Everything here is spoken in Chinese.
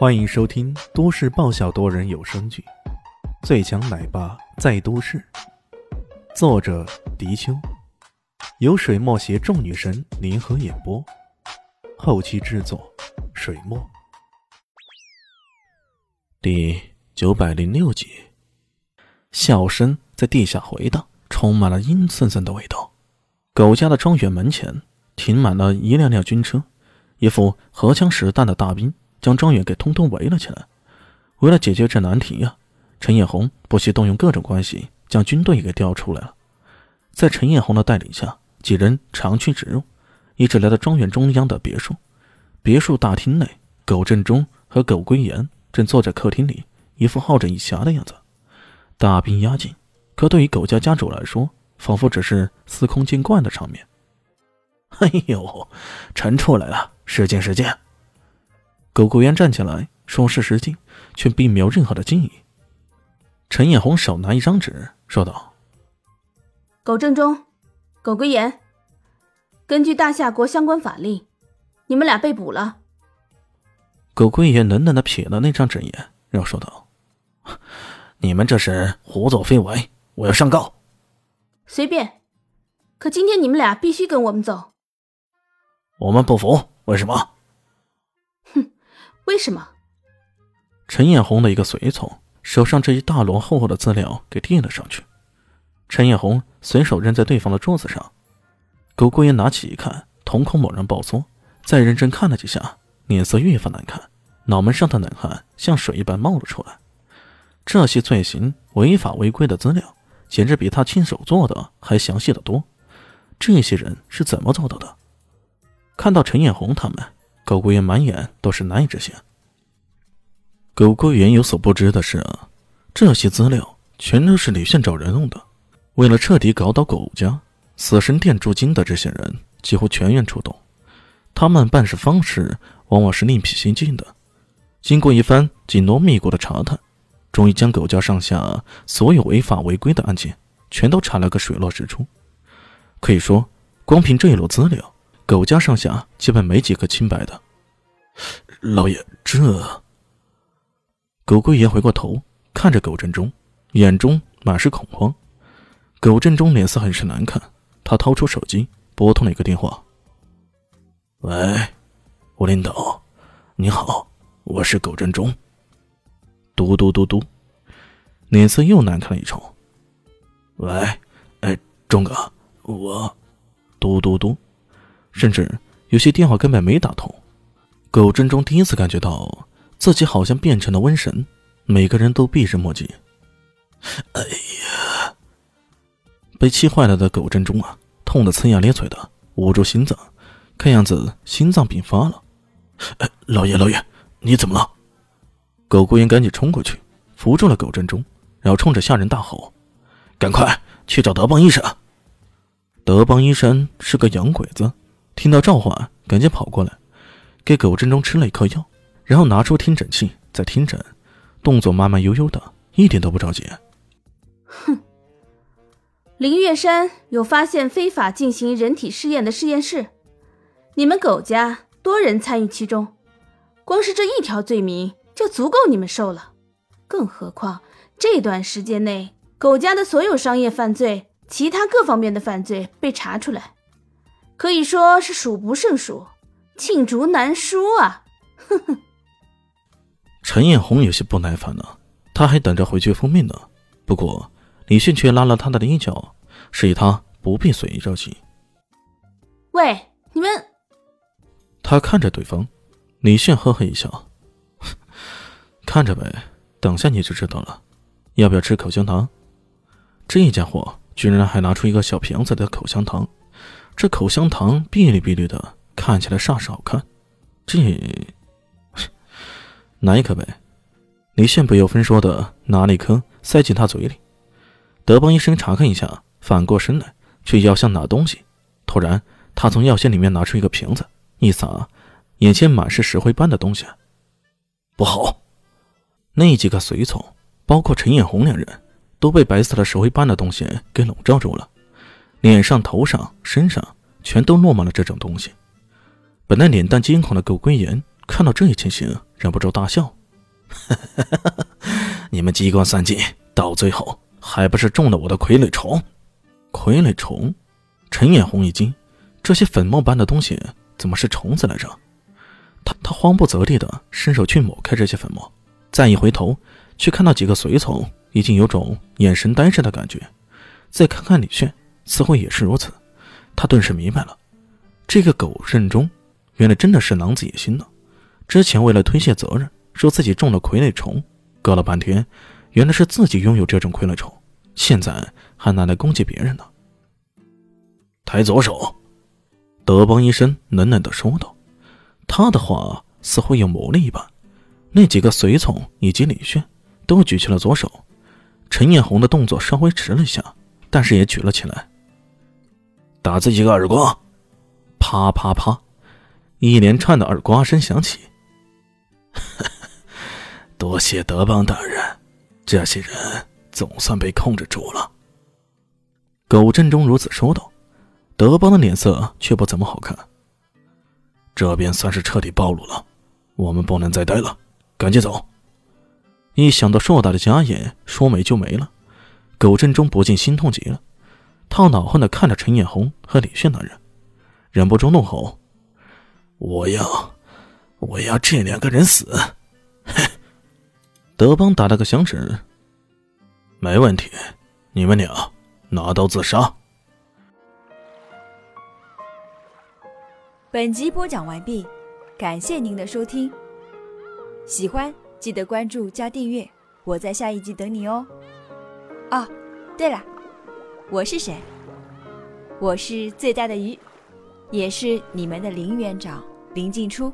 欢迎收听都市爆笑多人有声剧《最强奶爸在都市》，作者：迪秋，由水墨携众女神联合演播，后期制作：水墨。第九百零六集，笑声在地下回荡，充满了阴森森的味道。狗家的庄园门前停满了一辆辆军车，一副荷枪实弹的大兵。将庄园给通通围了起来。为了解决这难题呀，陈艳红不惜动用各种关系，将军队给调出来了。在陈艳红的带领下，几人长驱直入，一直来到庄园中央的别墅。别墅大厅内，苟振中和苟归岩正坐在客厅里，一副好整以暇的样子。大兵压境，可对于苟家家主来说，仿佛只是司空见惯的场面。哎呦，陈出来了，使劲使劲！苟国元站起来，双手使劲，却并没有任何的惊异。陈彦宏手拿一张纸，说道：“苟正中，苟归言，根据大夏国相关法令，你们俩被捕了。”苟归言冷冷的瞥了那张纸眼，然后说道：“ 你们这是胡作非为，我要上告。”随便，可今天你们俩必须跟我们走。我们不服，为什么？为什么？陈彦宏的一个随从手上这一大摞厚厚的资料给递了上去，陈彦宏随手扔在对方的桌子上。苟国言拿起一看，瞳孔猛然爆缩，再认真看了几下，脸色越发难看，脑门上的冷汗像水一般冒了出来。这些罪行违法违规的资料，简直比他亲手做的还详细的多。这些人是怎么做到的？看到陈彦宏他们。苟国元满眼都是难以置信。苟国元有所不知的是啊，这些资料全都是李炫找人弄的。为了彻底搞倒狗家，死神殿驻京的这些人几乎全员出动。他们办事方式往往是另辟蹊径的。经过一番紧锣密鼓的查探，终于将狗家上下所有违法违规的案件全都查了个水落石出。可以说，光凭这一摞资料。狗家上下基本没几个清白的。老爷，这……狗贵爷回过头看着狗振中，眼中满是恐慌。狗振中脸色很是难看，他掏出手机拨通了一个电话：“喂，吴领导，你好，我是狗振中。”嘟嘟嘟嘟，脸色又难看了一筹。喂，哎，钟哥，我……嘟嘟嘟。甚至有些电话根本没打通。苟振中第一次感觉到自己好像变成了瘟神，每个人都避之莫及。哎呀！被气坏了的苟振中啊，痛得呲牙咧嘴的，捂住心脏，看样子心脏病发了。哎，老爷，老爷，你怎么了？苟国元赶紧冲过去，扶住了苟振中，然后冲着下人大吼：“赶快去找德邦医生！”德邦医生是个洋鬼子。听到召唤，赶紧跑过来，给狗振中吃了一颗药，然后拿出听诊器在听诊，动作慢慢悠悠的，一点都不着急。哼，林月山有发现非法进行人体试验的实验室，你们苟家多人参与其中，光是这一条罪名就足够你们受了。更何况这段时间内，苟家的所有商业犯罪、其他各方面的犯罪被查出来。可以说是数不胜数，罄竹难书啊！哼哼。陈艳红有些不耐烦了，他还等着回去复命呢。不过李迅却拉了他的衣角，示意他不必随意着急。喂，你们！他看着对方，李迅呵呵一笑，看着呗，等下你就知道了。要不要吃口香糖？这家伙居然还拿出一个小瓶子的口香糖。这口香糖碧绿碧绿的，看起来煞是好看。这，拿一颗呗。李现不由分说的拿了一颗，塞进他嘴里。德邦医生查看一下，反过身来，去药箱拿东西。突然，他从药箱里面拿出一个瓶子，一撒，眼前满是石灰般的东西。不好！那几个随从，包括陈艳红两人，都被白色的石灰般的东西给笼罩住了。脸上、头上、身上全都落满了这种东西。本来脸蛋惊恐的苟龟岩看到这一情形，忍不住大笑：“ 你们机关算尽，到最后还不是中了我的傀儡虫？”傀儡虫，陈眼红一惊，这些粉末般的东西怎么是虫子来着？他他慌不择地的伸手去抹开这些粉末，再一回头，却看到几个随从已经有种眼神呆滞的感觉。再看看李炫，似乎也是如此。他顿时明白了，这个狗任忠，原来真的是狼子野心呢。之前为了推卸责任，说自己中了傀儡虫，隔了半天，原来是自己拥有这种傀儡虫，现在还拿来攻击别人呢。抬左手，德邦医生冷冷的说道。他的话似乎有魔力一般，那几个随从以及李炫都举起了左手。陈艳红的动作稍微迟了一下，但是也举了起来。打自己个耳光！啪啪啪，一连串的耳刮声响起。多谢德邦大人，这些人总算被控制住了。狗振中如此说道，德邦的脸色却不怎么好看。这边算是彻底暴露了，我们不能再待了，赶紧走！一想到硕大的家业说没就没了，苟振中不禁心痛极了。他恼恨的看着陈艳红和李炫两人，忍不住怒吼：“我要，我要这两个人死！”！德邦打了个响指：“没问题，你们俩拿刀自杀。”本集播讲完毕，感谢您的收听。喜欢记得关注加订阅，我在下一集等你哦。哦，对了，我是谁？我是最大的鱼，也是你们的林园长林静初。